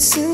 Secrets and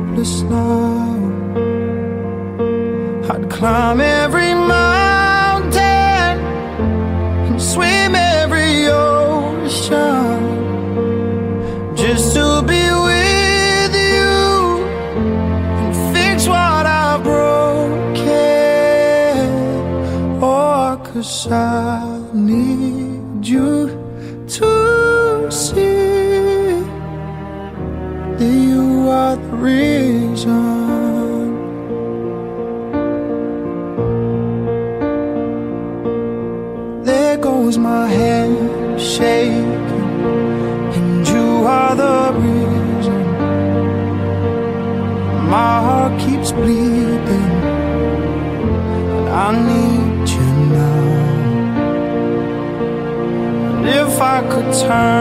hopeless now. I'd climb every mountain and swim every ocean just to be with you and fix what I've broken. Oh, cause I turn.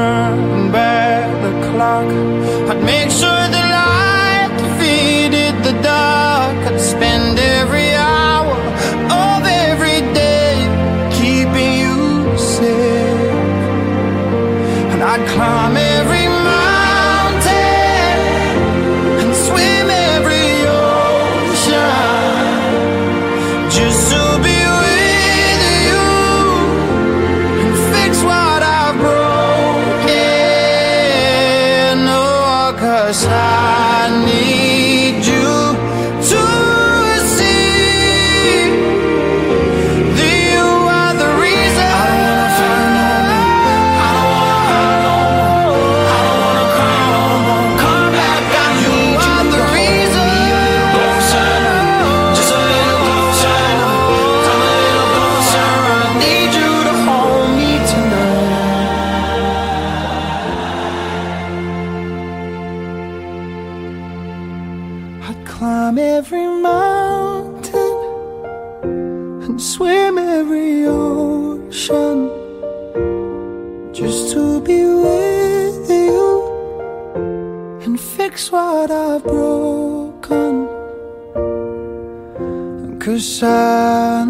sun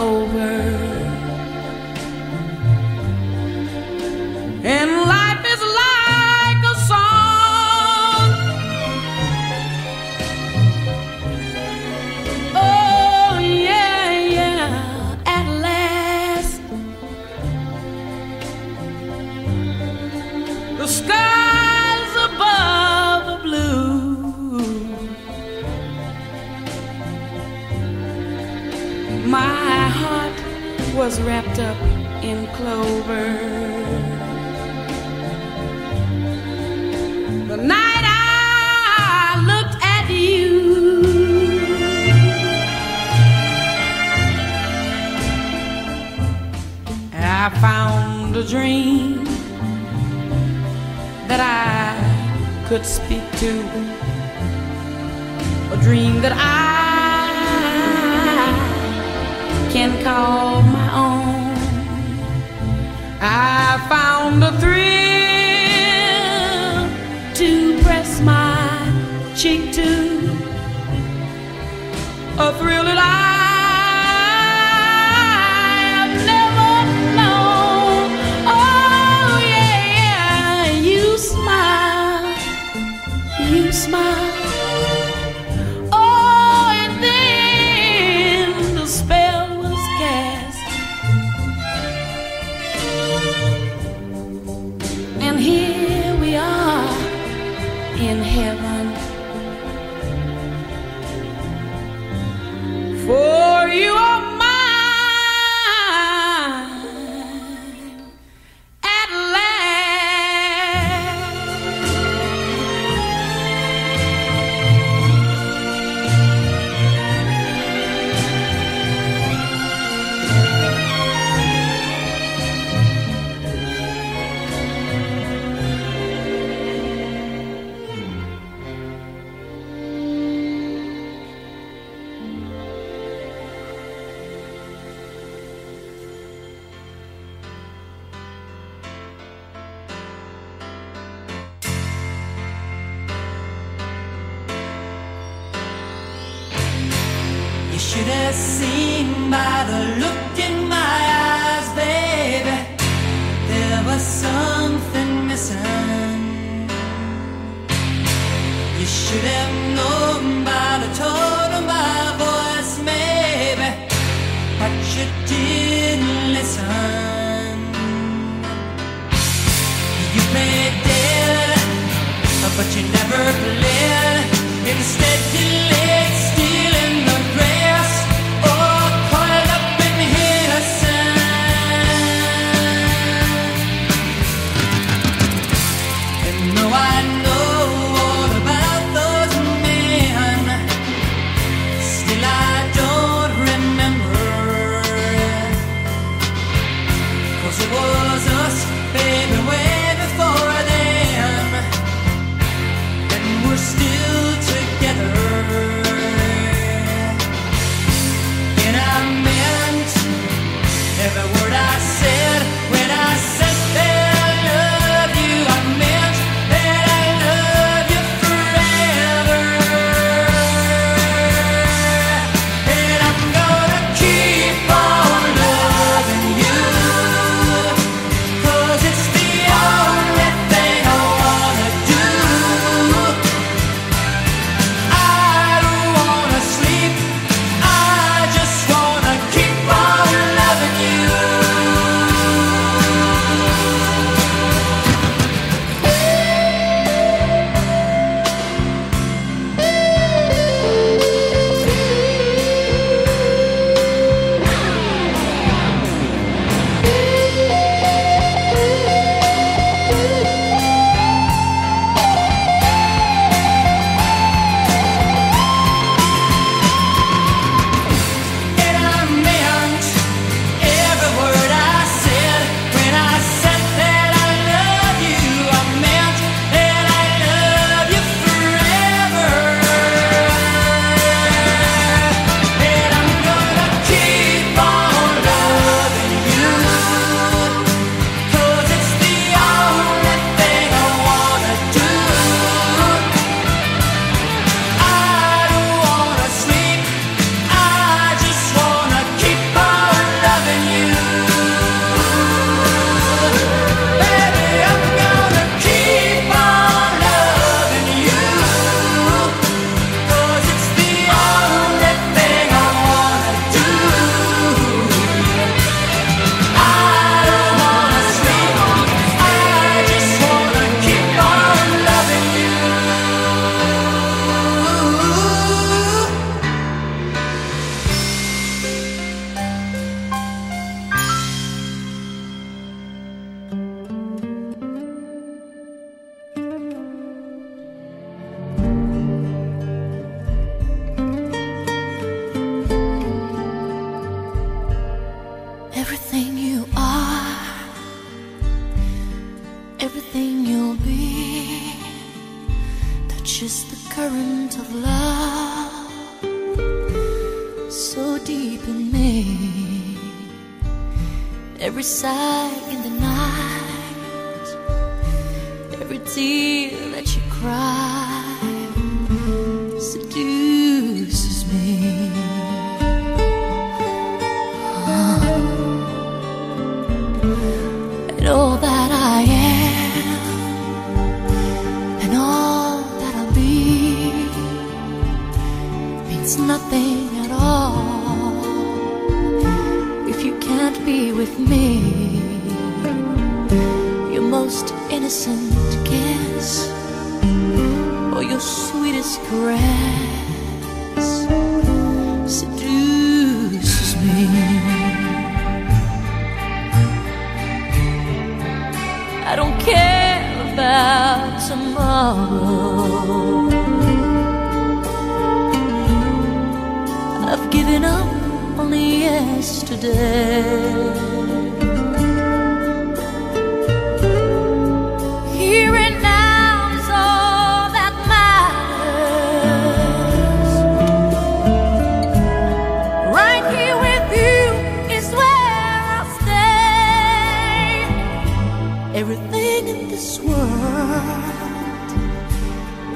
over.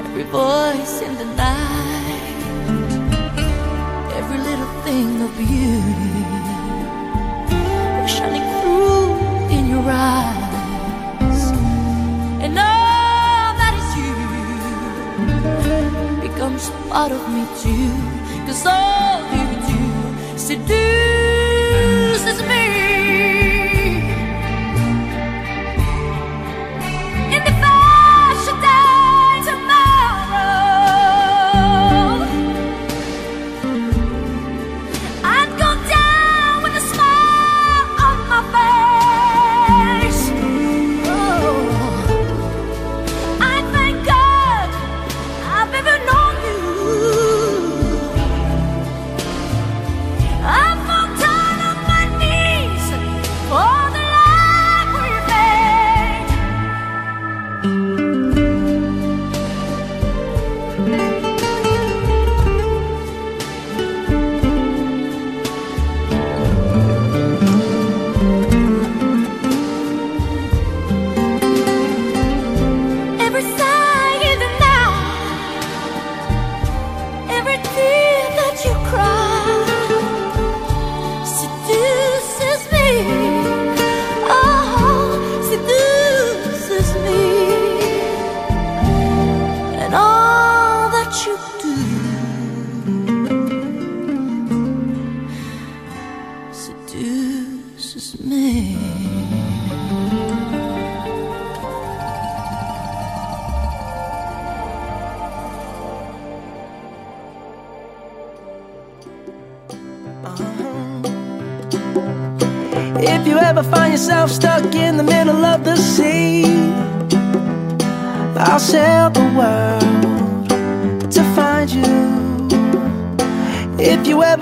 Every voice in the night, every little thing of beauty shining through in your eyes, and all that is you becomes part of me too. Cause all you do seduces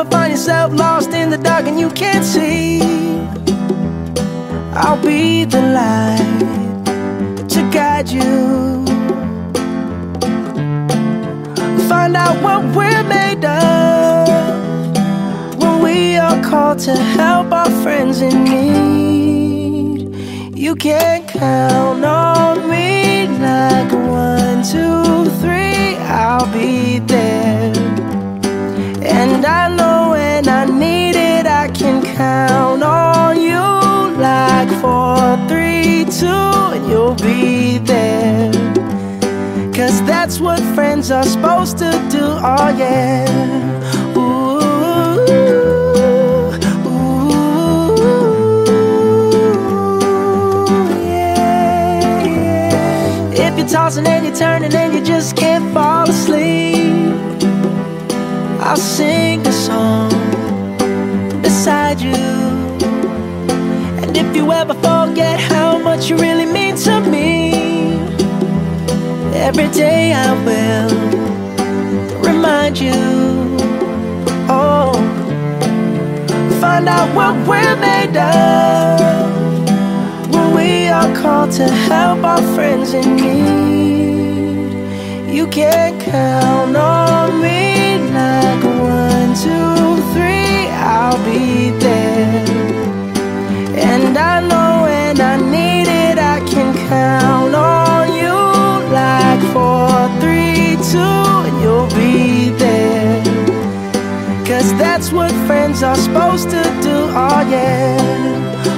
ever find yourself lost in the dark and you can't see, I'll be the light to guide you. Find out what we're made of when we are called to help our friends in need. You can count on me like one, two, three, I'll be there. And I know when I need it, I can count on you like four, three, two, and you'll be there. Cause that's what friends are supposed to do, oh yeah. Ooh, ooh, yeah. If you're tossing and you're turning and you just can't fall asleep, I'll sing a song you. And if you ever forget how much you really mean to me, every day I will remind you. Oh, find out what we're made of when we are called to help our friends in need. You can count on me like one, two. And I know when I need it, I can count on you. Like four, three, two, you'll be there. Cause that's what friends are supposed to do, oh yeah.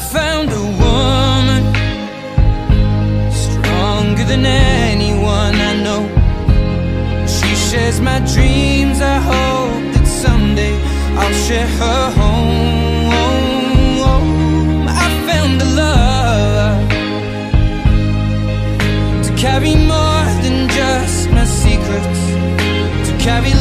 found a woman Stronger than anyone I know. She shares my dreams. I hope that someday I'll share her home. I found a love To carry more than just my secrets To carry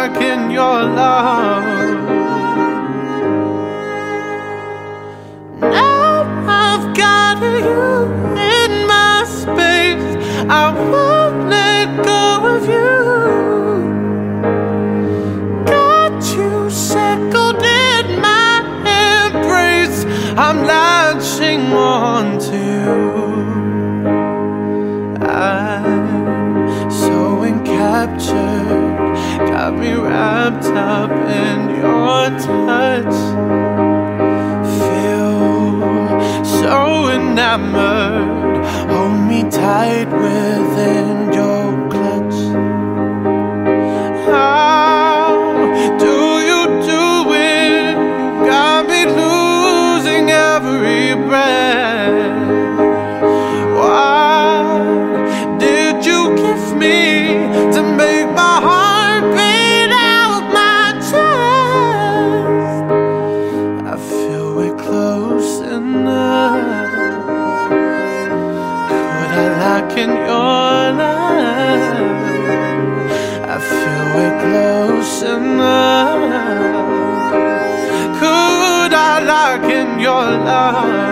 spark in your love. up in your touch. Feel so enamored, hold me tight within. love.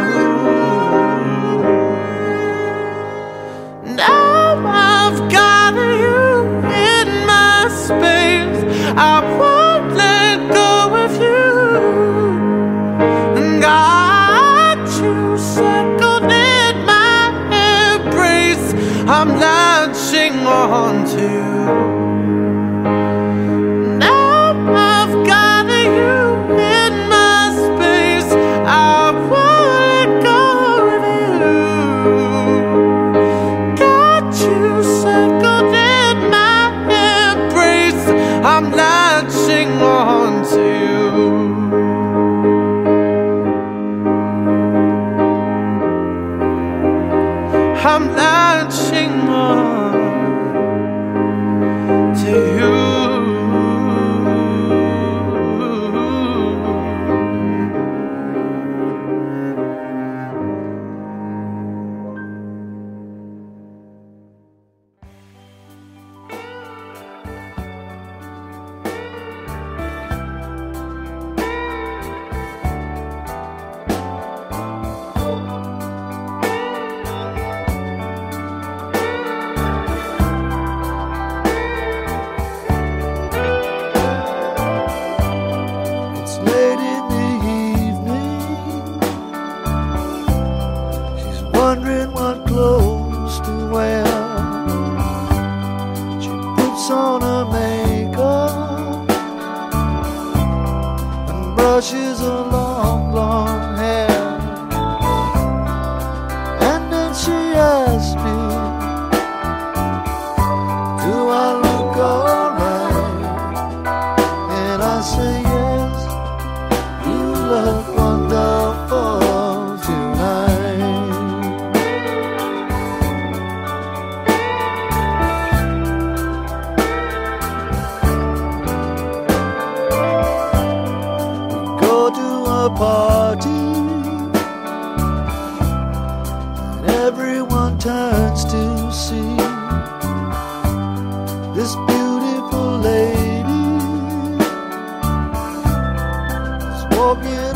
lady. Smoking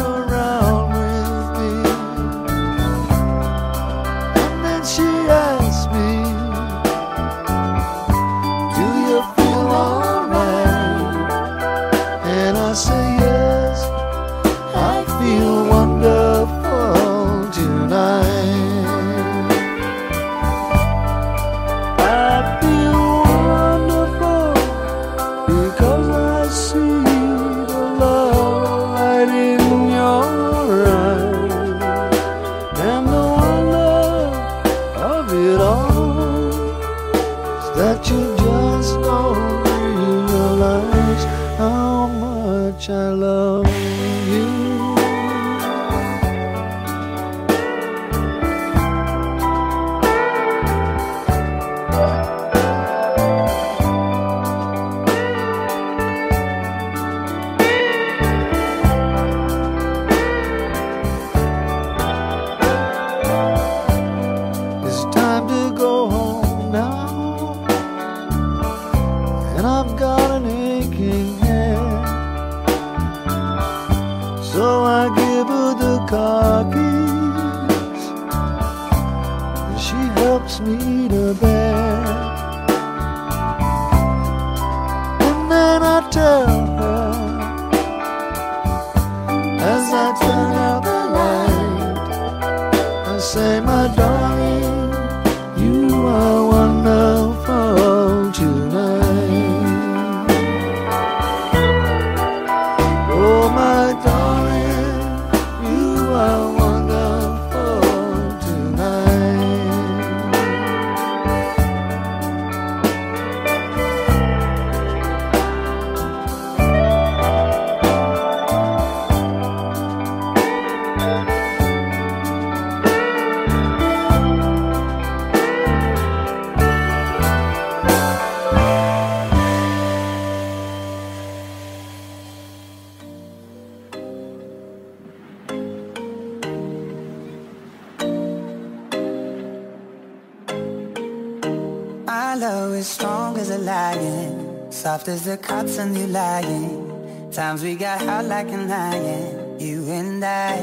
soft as the cots and you lying. Times we got hot like an iron, you and I.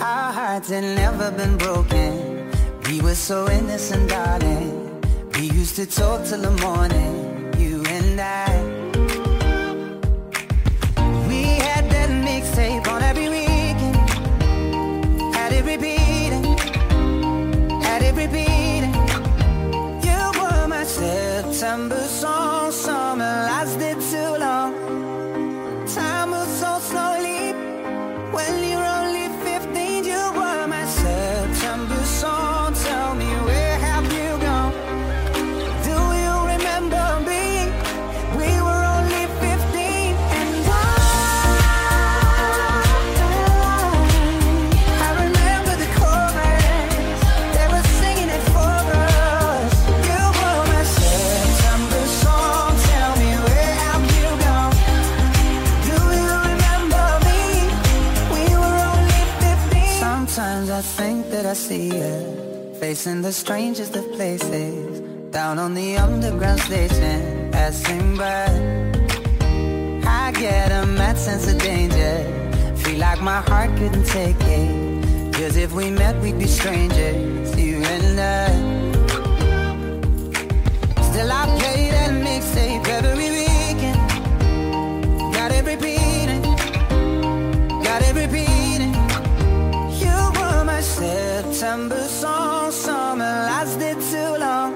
Our hearts had never been broken. We were so innocent, darling. We used to talk till the morning. see it. Facing the strangest of places. Down on the underground station. Passing by. I get a mad sense of danger. Feel like my heart couldn't take it. Cause if we met we'd be strangers You and I. Still I play that mixtape every weekend. Got it repeating. Got it repeating. Every beating myself December song, summer lasted too long.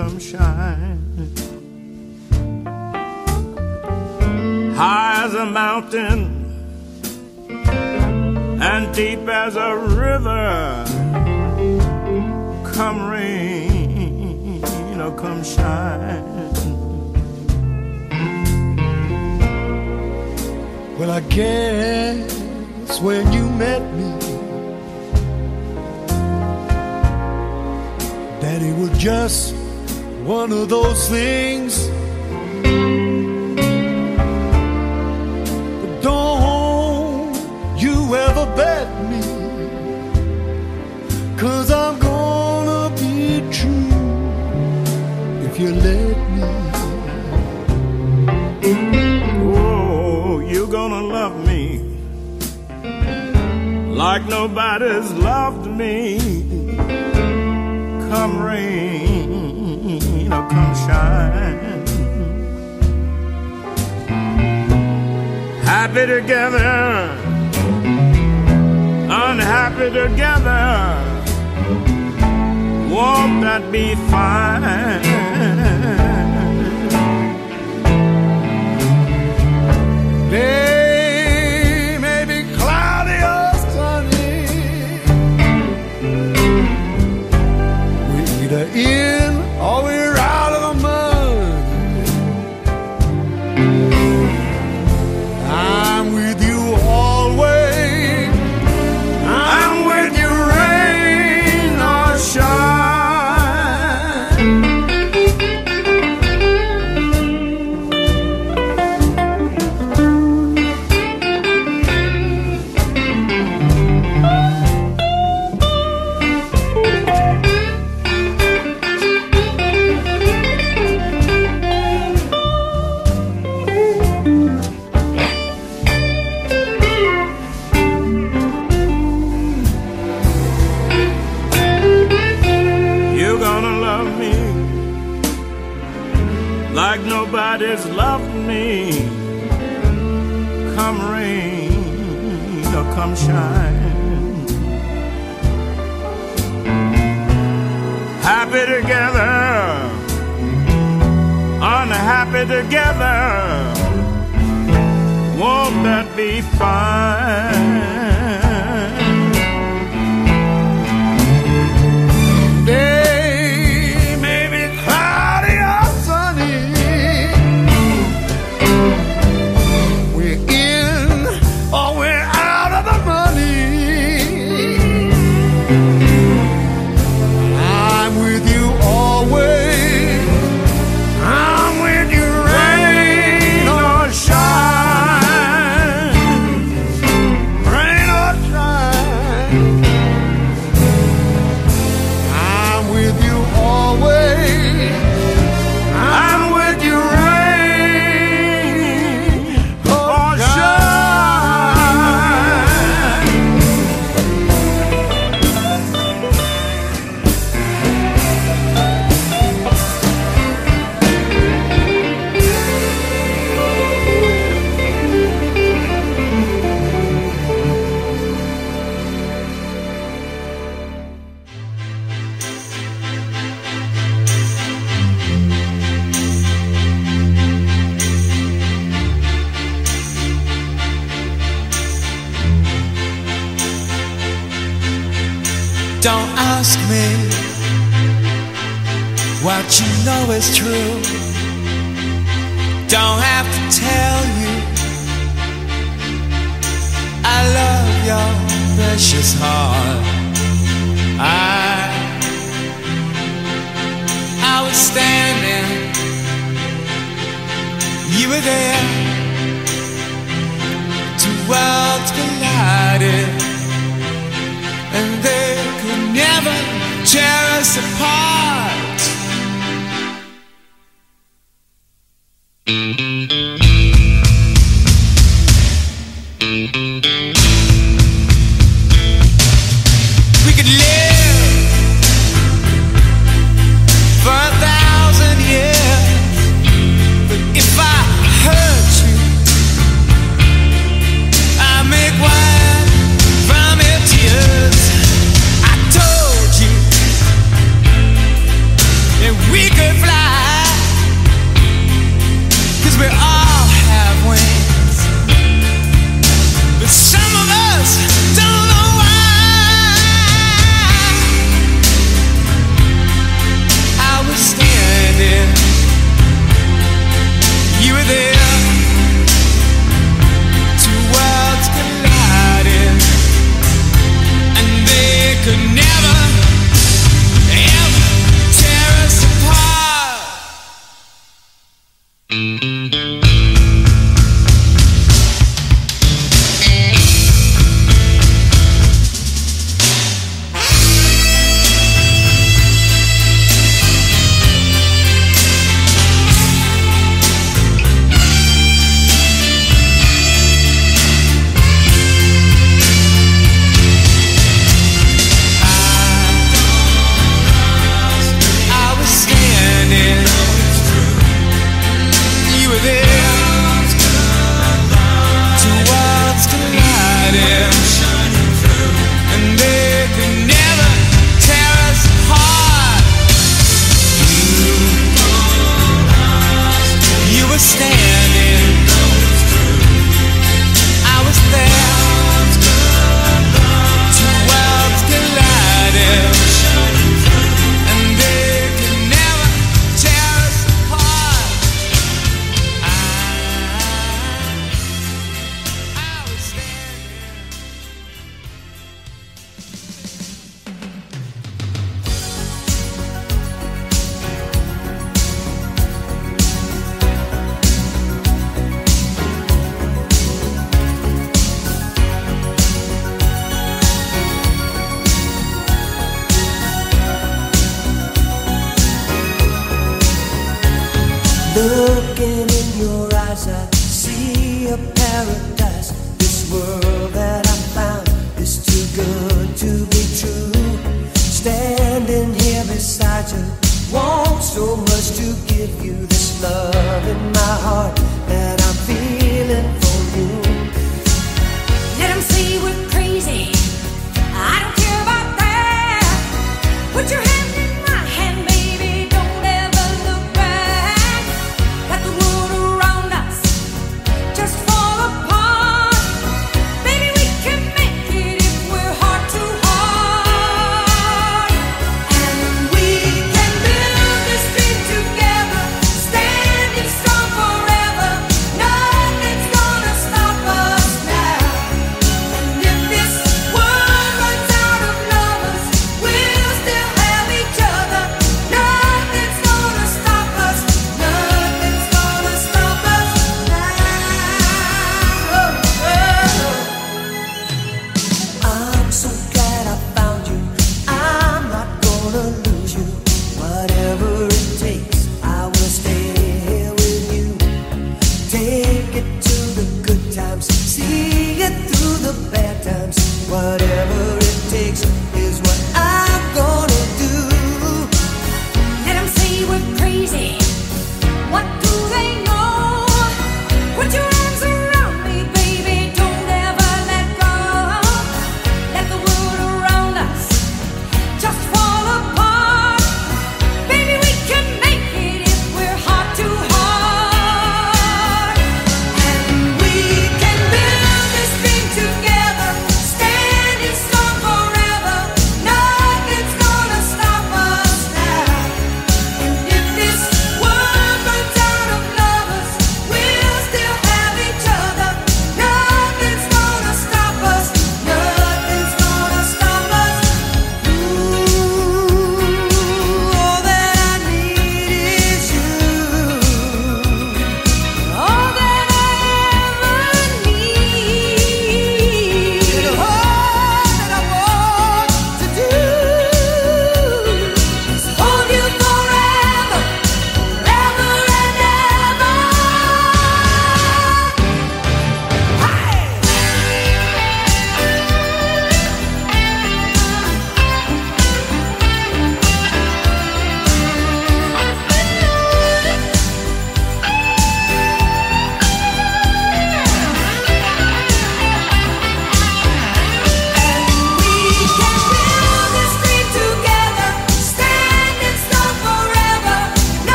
Come shine. High as a mountain and deep as a river. Come rain or come shine. Well, I guess when you met me, that it was just one of those things. But don't you ever bet me, cause I'm gonna be true if you let me. Oh, you're gonna love me like nobody's loved me. Come rain or come shine. Happy together, unhappy together. Won't that be fine? Unhappy together. Won't that be fine?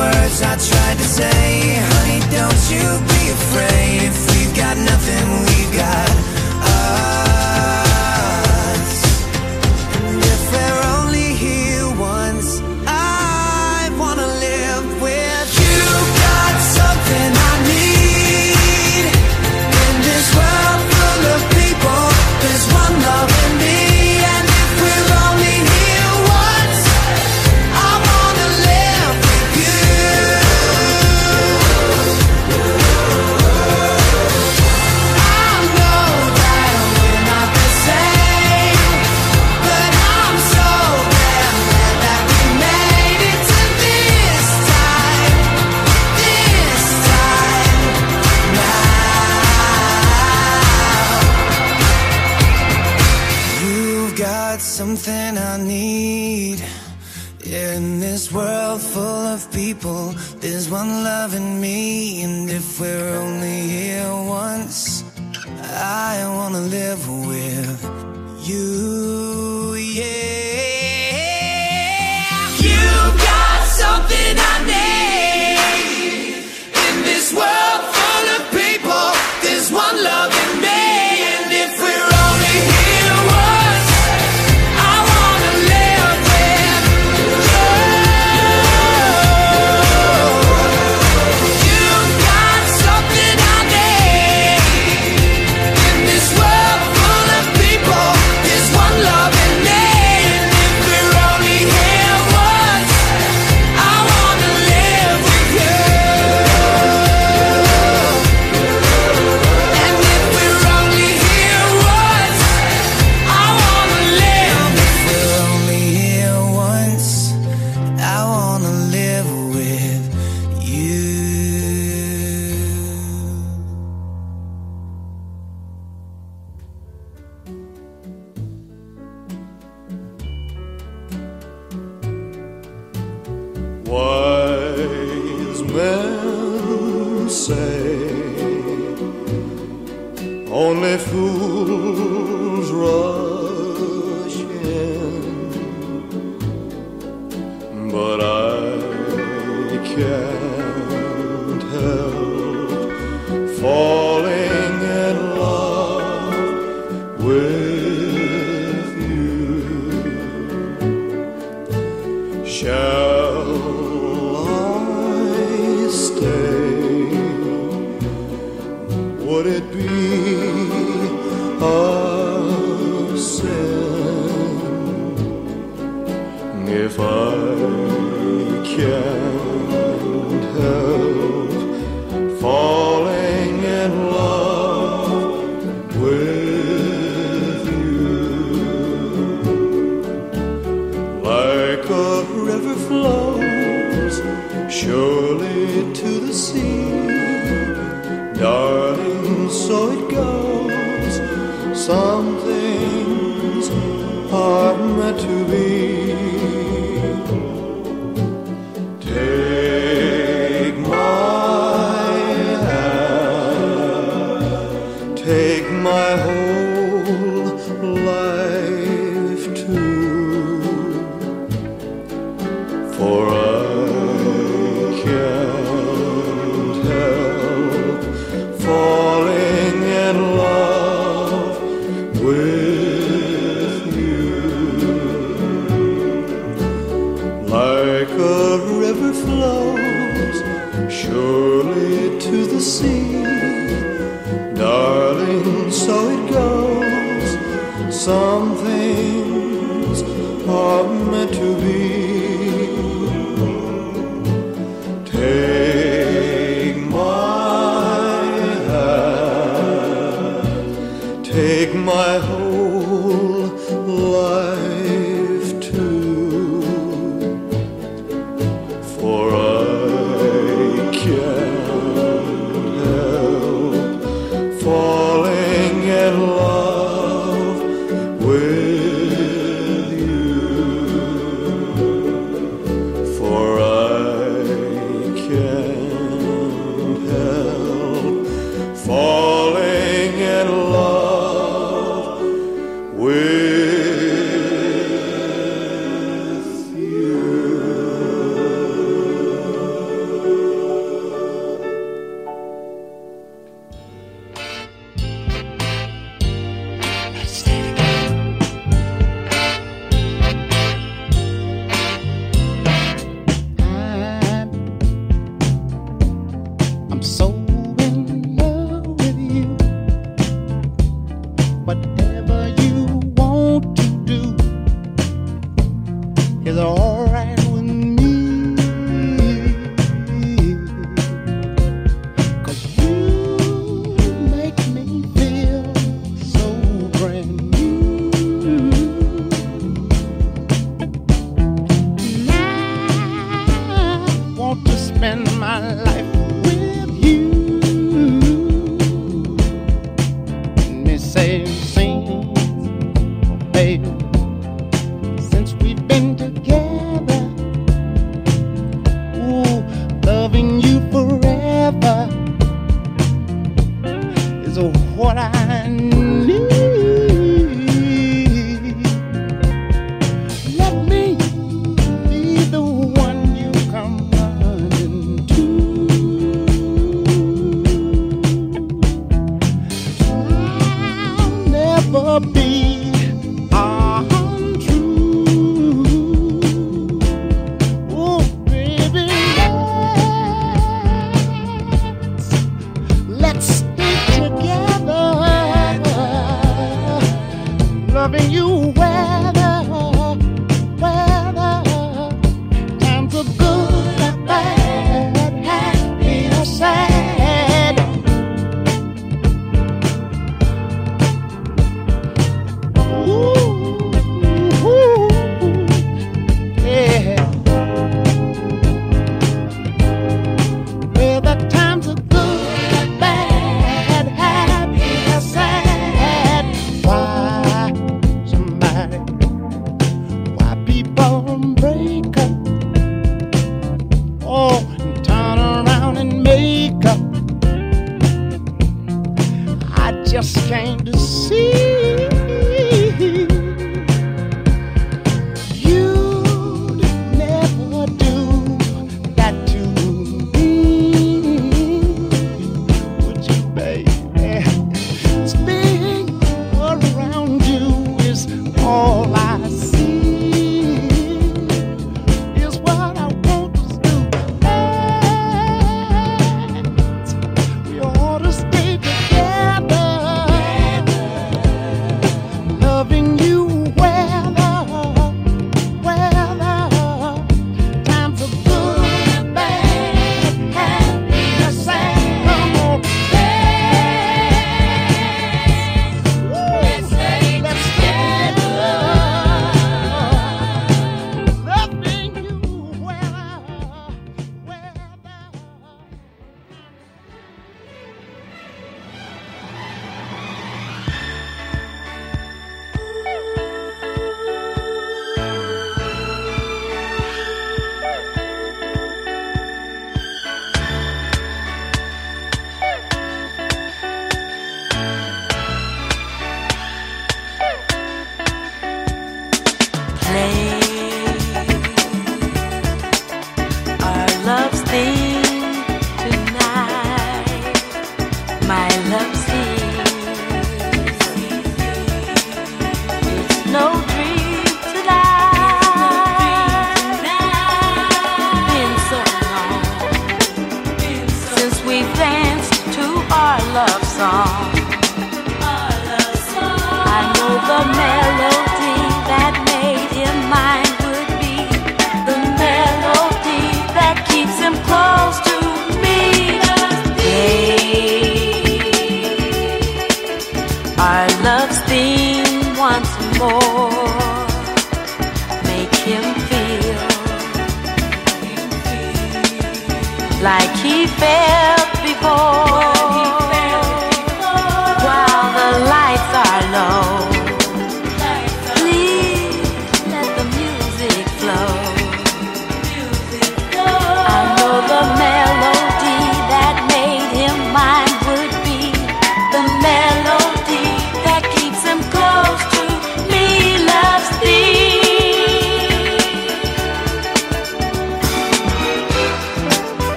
words I tried to say. Honey, don't you be afraid. If we've got nothing, we've got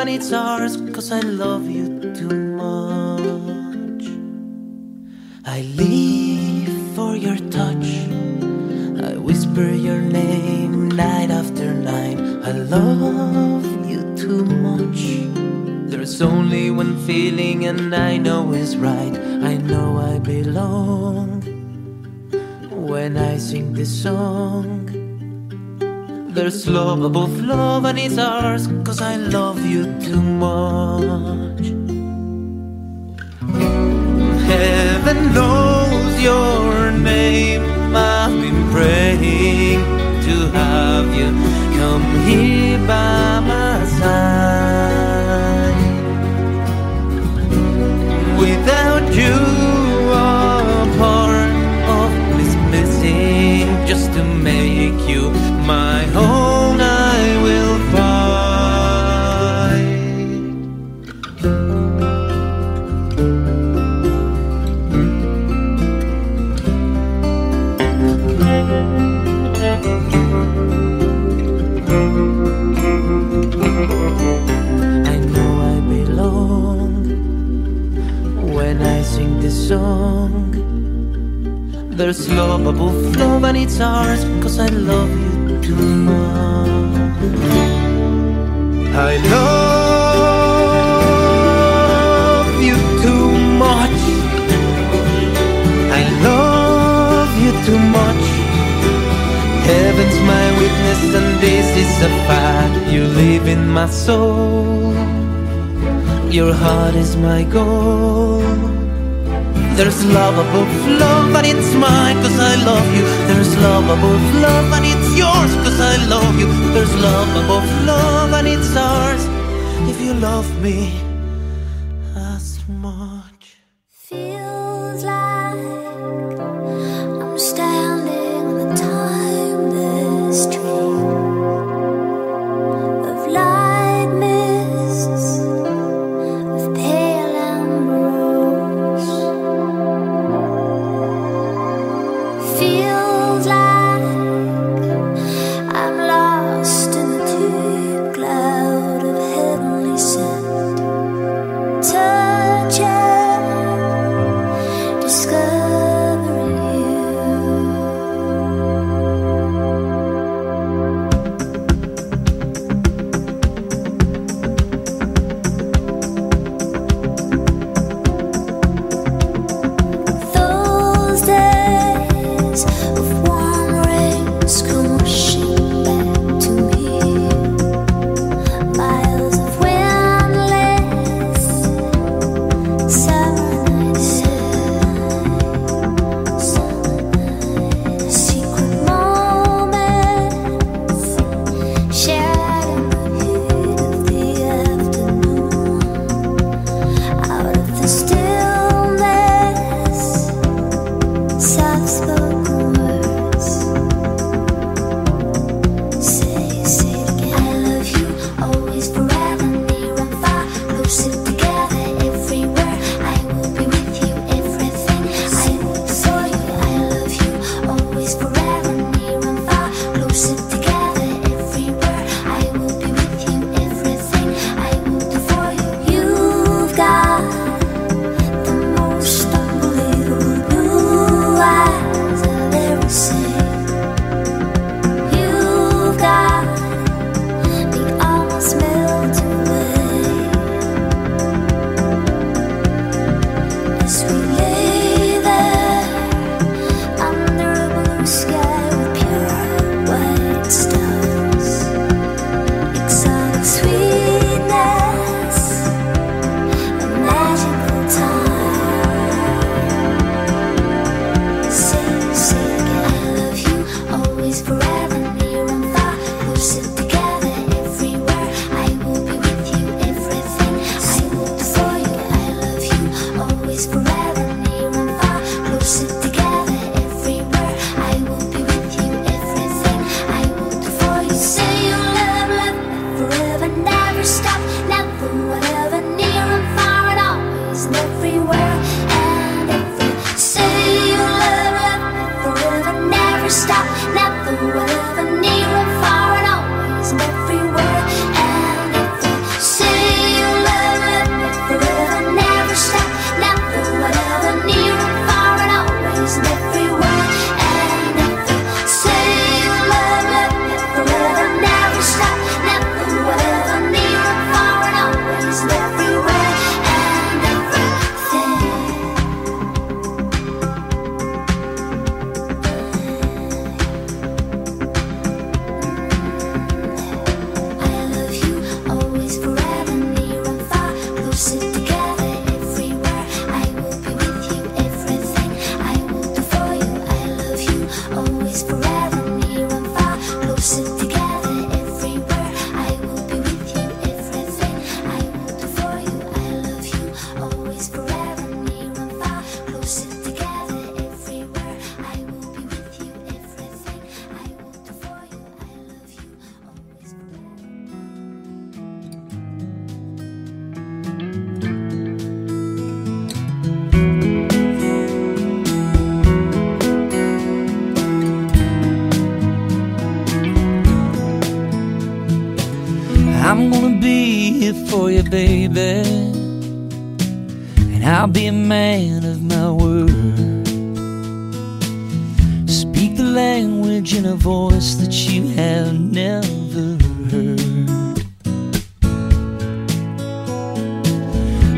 and it's ours, cause I love you too much. I live for your touch. I whisper your name night after night. I love you too much. There's only one feeling, and I know is right. I know I belong when I sing this song. There's love above love, and it's ours, cause I love you too much. Heaven knows your name. I've been praying to have you come here by There's love above love, and it's ours, cause I love you too much. I love you too much. I love you too much. Heaven's my witness, and this is a fact. You live in my soul. Your heart is my goal. There's love above love, and it's mine, cause I love you. There's love above love, and it's yours, cause I love you. There's love above love, and it's ours. If you love me for you, baby. And I'll be a man of my word. Speak the language in a voice that you have never heard.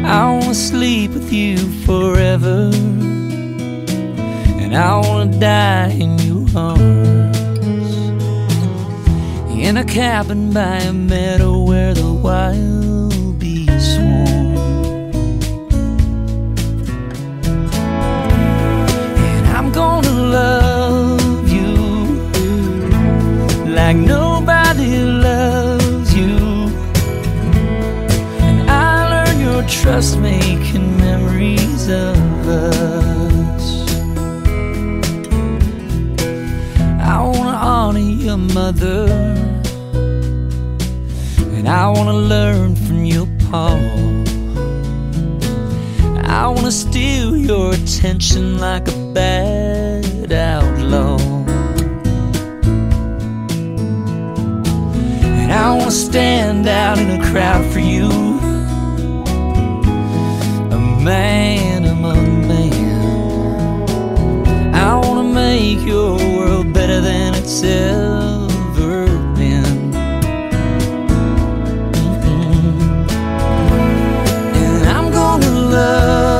I wanna sleep with you forever. And I wanna die in your arms. In a cabin by a meadow where the wild love you like nobody loves you. And I learn your trust making memories of us. I wanna honor your mother. And I wanna learn from your pa. I wanna steal your attention like a bad outlaw. And I wanna stand out in a crowd for you. A man among men. I wanna make your world better than it's ever been. And I'm gonna love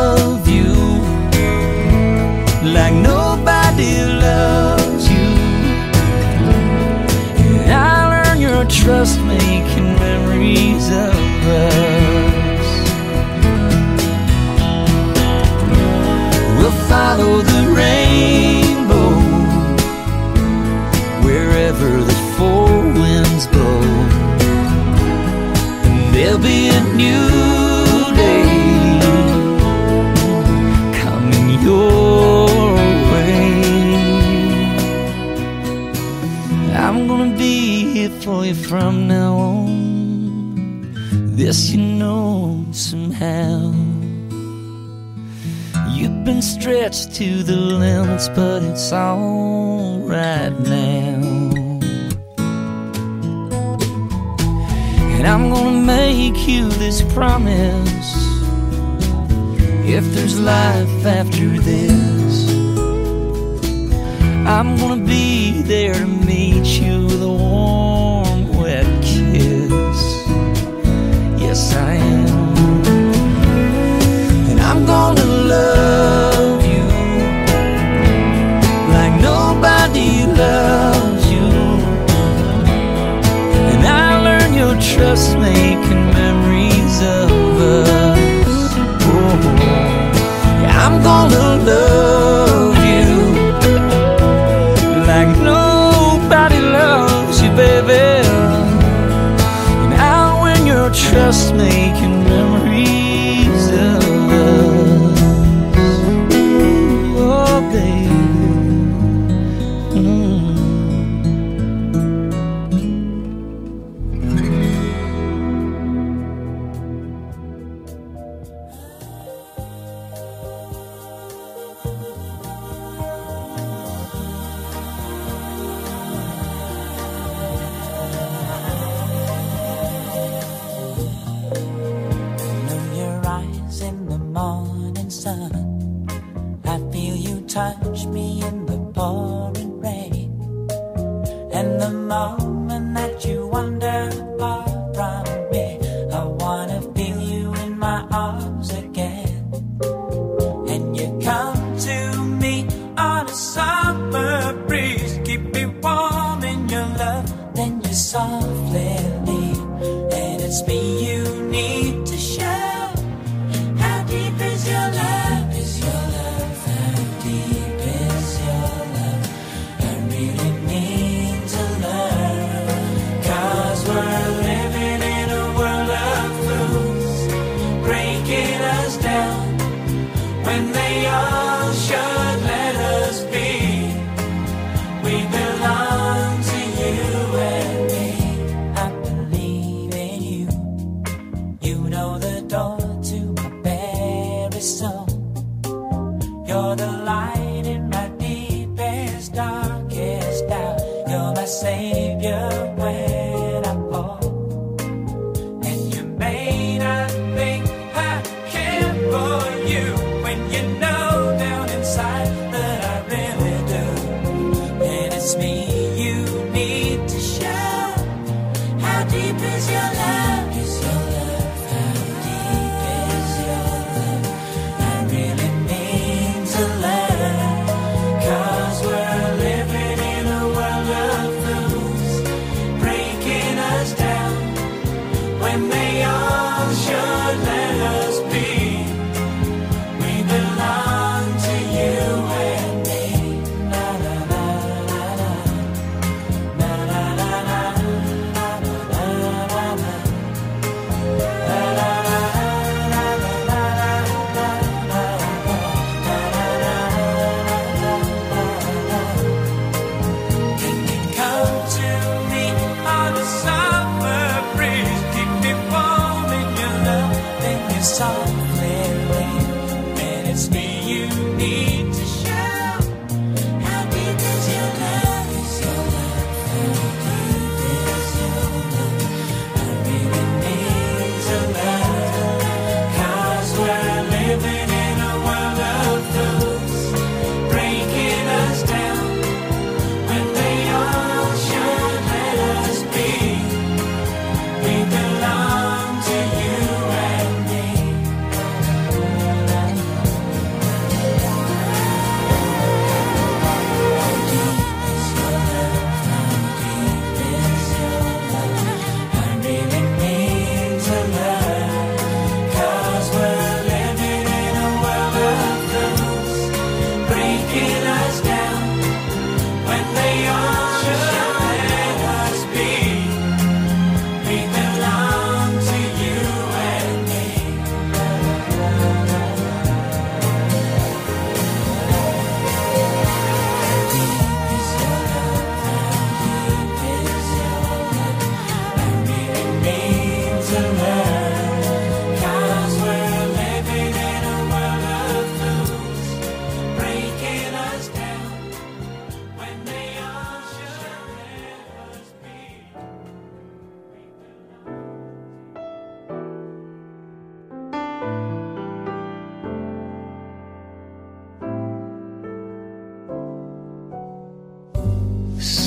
like nobody loves you. And I learn your trust making memories of us. We'll follow the rainbow wherever the four winds blow. And there'll be a new for you from now on. This you know somehow. You've been stretched to the limits, but it's alright now. And I'm gonna make you this promise. If there's life after this, I'm gonna be there to meet you with a warm, I'm gonna love you like nobody loves you. And I learn your trust making memories of us. Oh, yeah, I'm gonna love you like nobody loves you, baby. Trust making touch me in the pouring rain. And the moment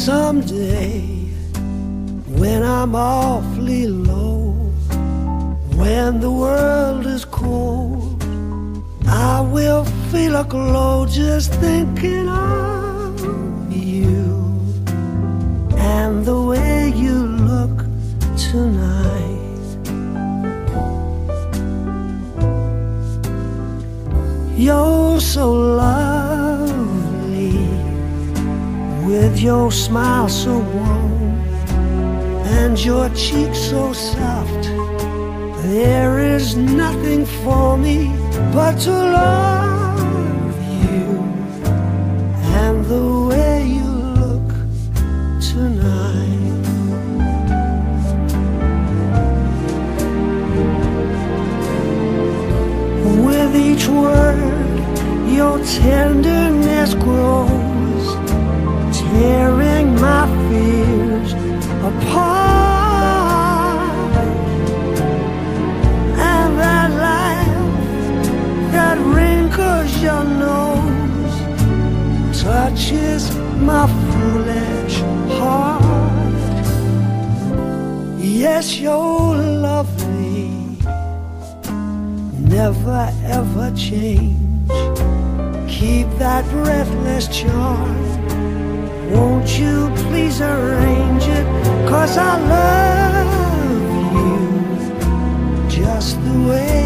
someday when I'm awfully low, when the world is cold, I will feel a glow just thinking of you and the way you look tonight. You're so your smile so warm and your cheek so soft. There is nothing for me but to love you and the way you look tonight. With each word, your tenderness grows tearing my fears apart. And that laugh that wrinkles your nose touches my foolish heart. Yes, you're lovely, never ever change. Keep that breathless charm won't you please arrange it? Cause I love you just the way.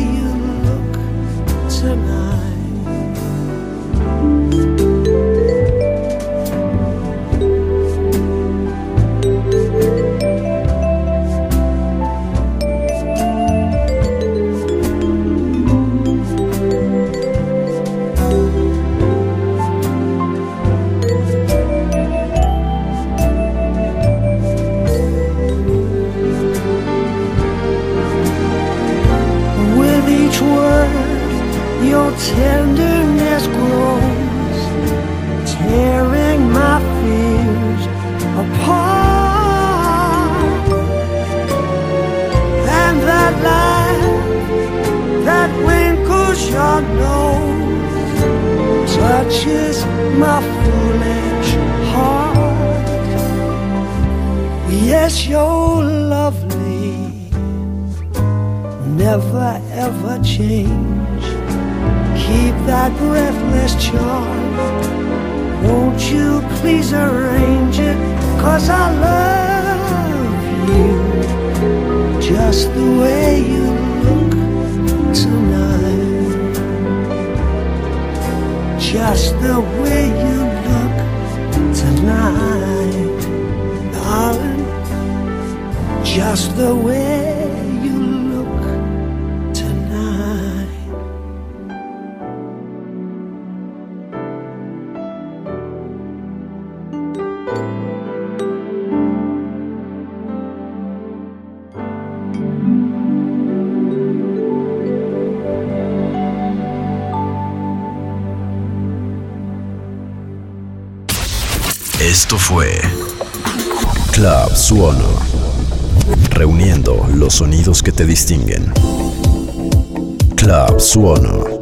Never ever change. Keep that breathless charm. Won't you please arrange it? Cause I love you just the way you look tonight. Just the way you look tonight, darling. Just the way Esto fue Club Suono. Reuniendo los sonidos que te distinguen. Club Suono.